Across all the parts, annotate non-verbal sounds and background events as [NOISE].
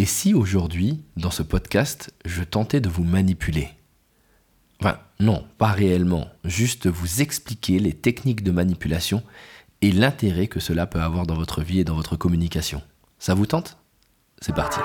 Et si aujourd'hui, dans ce podcast, je tentais de vous manipuler? Enfin, non, pas réellement, juste vous expliquer les techniques de manipulation et l'intérêt que cela peut avoir dans votre vie et dans votre communication. Ça vous tente? C'est parti.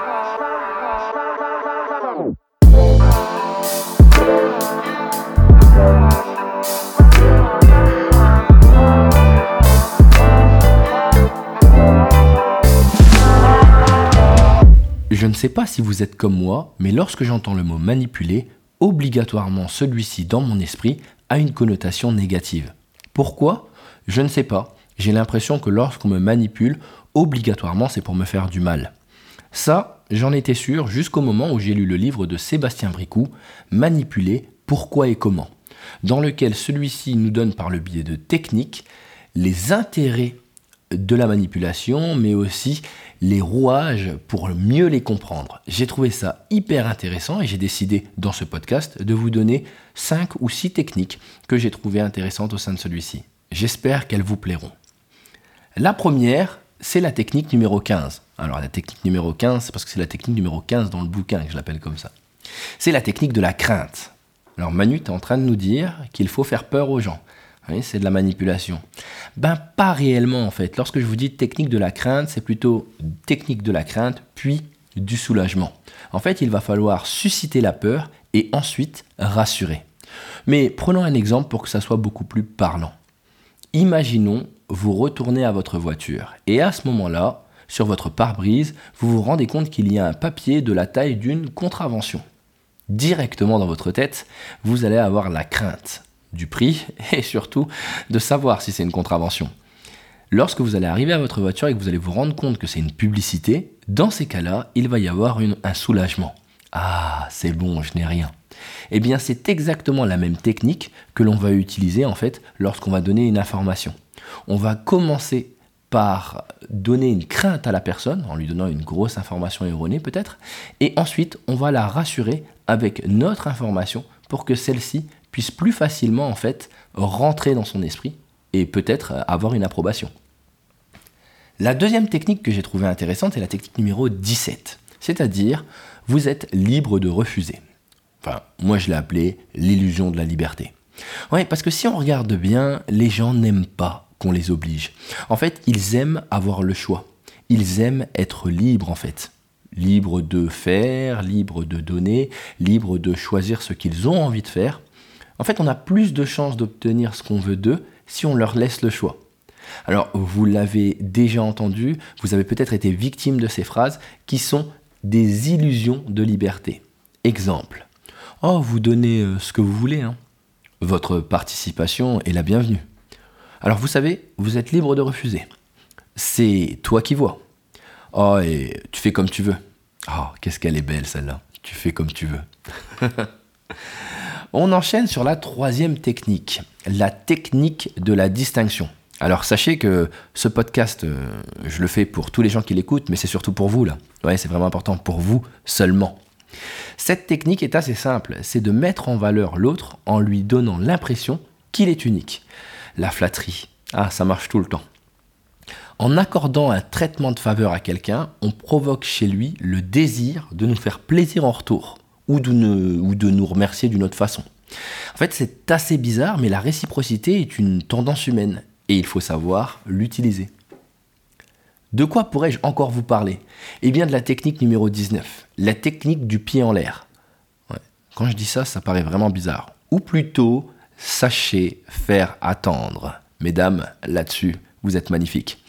Je ne sais pas si vous êtes comme moi, mais lorsque j'entends le mot manipuler, obligatoirement celui-ci dans mon esprit a une connotation négative. Pourquoi? Je ne sais pas. J'ai l'impression que lorsqu'on me manipule, obligatoirement c'est pour me faire du mal. Ça, j'en étais sûr jusqu'au moment où j'ai lu le livre de Sébastien Bricou, Manipuler, pourquoi et comment, dans lequel celui-ci nous donne par le biais de techniques les intérêts de la manipulation, mais aussi les rouages pour mieux les comprendre. J'ai trouvé ça hyper intéressant et j'ai décidé dans ce podcast de vous donner 5 ou 6 techniques que j'ai trouvées intéressantes au sein de celui-ci. J'espère qu'elles vous plairont. La première, c'est la technique numéro 15. Alors la technique numéro 15, c'est parce que c'est la technique numéro 15 dans le bouquin que je l'appelle comme ça. C'est la technique de la crainte. Alors Manu est en train de nous dire qu'il faut faire peur aux gens c'est de la manipulation. Ben pas réellement en fait. Lorsque je vous dis technique de la crainte, c'est plutôt technique de la crainte puis du soulagement. En fait, il va falloir susciter la peur et ensuite rassurer. Mais prenons un exemple pour que ça soit beaucoup plus parlant. Imaginons, vous retournez à votre voiture et à ce moment-là, sur votre pare-brise, vous vous rendez compte qu'il y a un papier de la taille d'une contravention. Directement dans votre tête, vous allez avoir la crainte du prix [LAUGHS] et surtout de savoir si c'est une contravention. Lorsque vous allez arriver à votre voiture et que vous allez vous rendre compte que c'est une publicité, dans ces cas-là, il va y avoir un soulagement. Ah, c'est bon, je n'ai rien. Eh bien, c'est exactement la même technique que l'on va utiliser en fait lorsqu'on va donner une information. On va commencer par donner une crainte à la personne en lui donnant une grosse information erronée peut-être, et ensuite on va la rassurer avec notre information pour que celle-ci puisse plus facilement en fait rentrer dans son esprit et peut-être avoir une approbation. La deuxième technique que j'ai trouvée intéressante est la technique numéro 17, c'est-à-dire vous êtes libre de refuser. Enfin, moi je l'ai appelé l'illusion de la liberté. Oui, parce que si on regarde bien, les gens n'aiment pas qu'on les oblige. En fait, ils aiment avoir le choix. Ils aiment être libres en fait. Libres de faire, libres de donner, libres de choisir ce qu'ils ont envie de faire en fait, on a plus de chances d'obtenir ce qu'on veut d'eux si on leur laisse le choix. Alors, vous l'avez déjà entendu, vous avez peut-être été victime de ces phrases qui sont des illusions de liberté. Exemple. Oh, vous donnez euh, ce que vous voulez. Hein. Votre participation est la bienvenue. Alors, vous savez, vous êtes libre de refuser. C'est toi qui vois. Oh, et tu fais comme tu veux. Oh, qu'est-ce qu'elle est belle celle-là. Tu fais comme tu veux. [LAUGHS] On enchaîne sur la troisième technique, la technique de la distinction. Alors sachez que ce podcast, euh, je le fais pour tous les gens qui l'écoutent, mais c'est surtout pour vous là. Ouais, c'est vraiment important pour vous seulement. Cette technique est assez simple, c'est de mettre en valeur l'autre en lui donnant l'impression qu'il est unique. La flatterie, ah ça marche tout le temps. En accordant un traitement de faveur à quelqu'un, on provoque chez lui le désir de nous faire plaisir en retour ou de, ou de nous remercier d'une autre façon. En fait, c'est assez bizarre, mais la réciprocité est une tendance humaine et il faut savoir l'utiliser. De quoi pourrais-je encore vous parler? Eh bien de la technique numéro 19, la technique du pied en l'air. Quand je dis ça, ça paraît vraiment bizarre. Ou plutôt, sachez faire attendre. Mesdames, là-dessus, vous êtes magnifiques.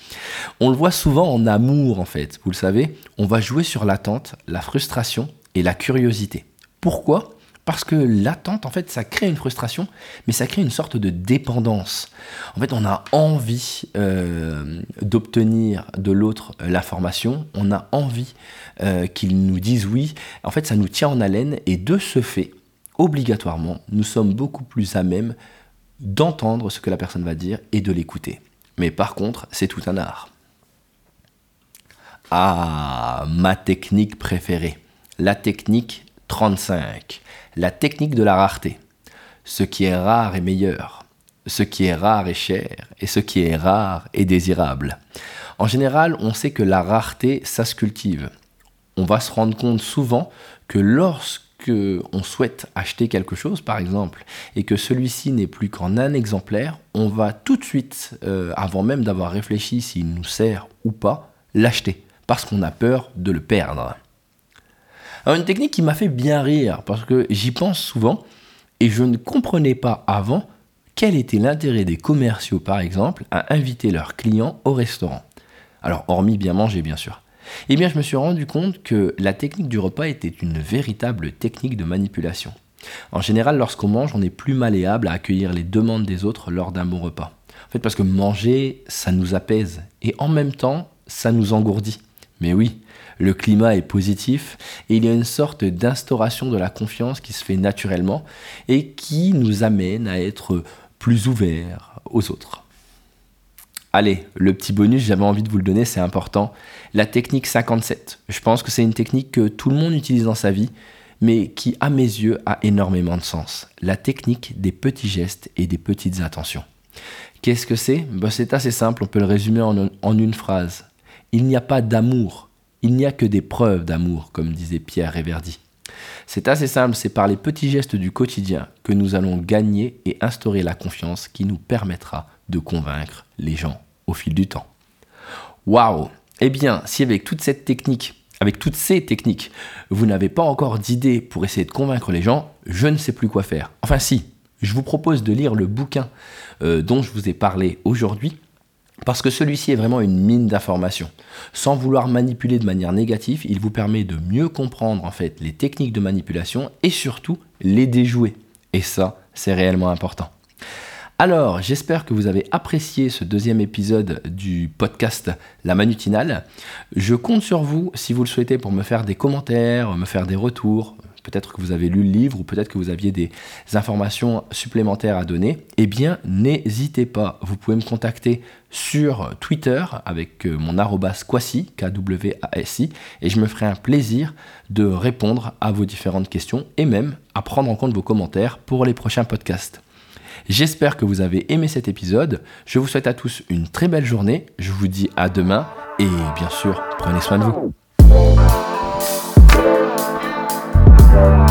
On le voit souvent en amour en fait, vous le savez, on va jouer sur l'attente, la frustration et la curiosité. Pourquoi? Parce que l'attente, en fait, ça crée une frustration, mais ça crée une sorte de dépendance. En fait, on a envie euh, d'obtenir de l'autre euh, l'information, on a envie euh, qu'il nous dise oui. En fait, ça nous tient en haleine, et de ce fait, obligatoirement, nous sommes beaucoup plus à même d'entendre ce que la personne va dire et de l'écouter. Mais par contre, c'est tout un art. Ah, ma technique préférée la technique 35, la technique de la rareté. Ce qui est rare est meilleur, ce qui est rare est cher, et ce qui est rare est désirable. En général, on sait que la rareté, ça se cultive. on va se rendre compte souvent que lorsque on souhaite acheter quelque chose, par exemple, et que celui-ci n'est plus qu'en un exemplaire, on va tout de suite, euh, avant même d'avoir réfléchi s'il nous sert ou pas, l'acheter, parce qu'on a peur de le perdre. Alors une technique qui m'a fait bien rire, parce que j'y pense souvent, et je ne comprenais pas avant quel était l'intérêt des commerciaux, par exemple, à inviter leurs clients au restaurant. Alors, hormis bien manger, bien sûr. Eh bien, je me suis rendu compte que la technique du repas était une véritable technique de manipulation. En général, lorsqu'on mange, on est plus malléable à accueillir les demandes des autres lors d'un bon repas. En fait, parce que manger, ça nous apaise et en même temps, ça nous engourdit. Mais oui, le climat est positif et il y a une sorte d'instauration de la confiance qui se fait naturellement et qui nous amène à être plus ouverts aux autres. Allez, le petit bonus, j'avais envie de vous le donner, c'est important. La technique 57. Je pense que c'est une technique que tout le monde utilise dans sa vie, mais qui, à mes yeux, a énormément de sens. La technique des petits gestes et des petites attentions. Qu'est-ce que c'est? Ben, C'est assez simple, on peut le résumer en une phrase. Il n'y a pas d'amour, il n'y a que des preuves d'amour, comme disait Pierre Réverdi. C'est assez simple, c'est par les petits gestes du quotidien que nous allons gagner et instaurer la confiance qui nous permettra de convaincre les gens au fil du temps. Waouh Eh bien, si avec toute cette technique, avec toutes ces techniques, vous n'avez pas encore d'idée pour essayer de convaincre les gens, je ne sais plus quoi faire. Enfin si, je vous propose de lire le bouquin euh, dont je vous ai parlé aujourd'hui, parce que celui-ci est vraiment une mine d'informations. Sans vouloir manipuler de manière négative, il vous permet de mieux comprendre en fait les techniques de manipulation et surtout les déjouer. Et ça, c'est réellement important. Alors, j'espère que vous avez apprécié ce deuxième épisode du podcast La Manutinale. Je compte sur vous, si vous le souhaitez, pour me faire des commentaires, me faire des retours. Peut-être que vous avez lu le livre ou peut-être que vous aviez des informations supplémentaires à donner. Eh bien, n'hésitez pas. Vous pouvez me contacter sur Twitter avec euh, mon arrobas Kwasi, K-W-A-S-I, et je me ferai un plaisir de répondre à vos différentes questions et même à prendre en compte vos commentaires pour les prochains podcasts. J'espère que vous avez aimé cet épisode. Je vous souhaite à tous une très belle journée. Je vous dis à demain et bien sûr, prenez soin de vous. Yeah.